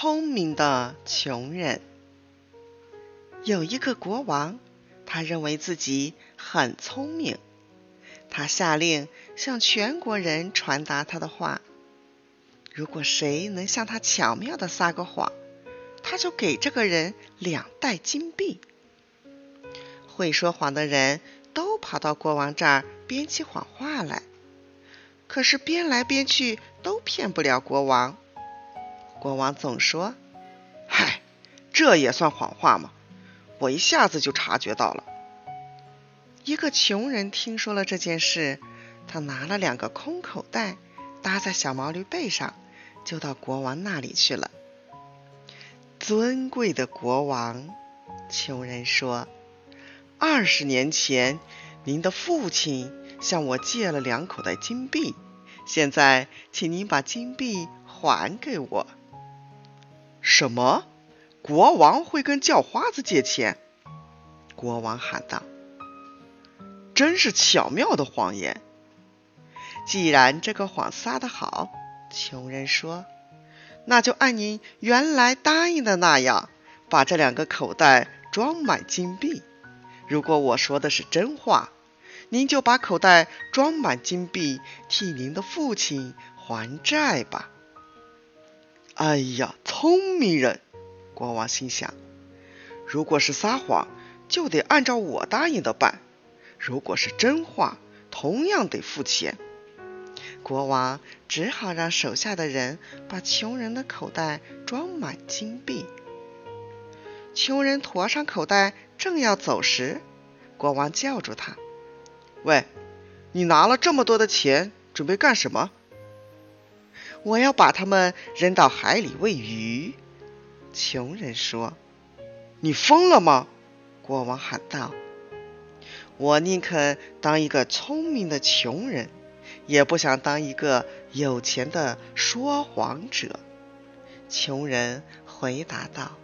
聪明的穷人。有一个国王，他认为自己很聪明，他下令向全国人传达他的话：如果谁能向他巧妙地撒个谎，他就给这个人两袋金币。会说谎的人都跑到国王这儿编起谎话来，可是编来编去都骗不了国王。国王总说：“嗨，这也算谎话吗？我一下子就察觉到了。”一个穷人听说了这件事，他拿了两个空口袋搭在小毛驴背上，就到国王那里去了。尊贵的国王，穷人说：“二十年前，您的父亲向我借了两口袋金币，现在，请您把金币还给我。”什么？国王会跟叫花子借钱？国王喊道：“真是巧妙的谎言！既然这个谎撒得好，穷人说，那就按您原来答应的那样，把这两个口袋装满金币。如果我说的是真话，您就把口袋装满金币，替您的父亲还债吧。”哎呀，聪明人！国王心想：如果是撒谎，就得按照我答应的办；如果是真话，同样得付钱。国王只好让手下的人把穷人的口袋装满金币。穷人驮上口袋，正要走时，国王叫住他：“喂，你拿了这么多的钱，准备干什么？”我要把他们扔到海里喂鱼。”穷人说。“你疯了吗？”国王喊道。“我宁肯当一个聪明的穷人，也不想当一个有钱的说谎者。”穷人回答道。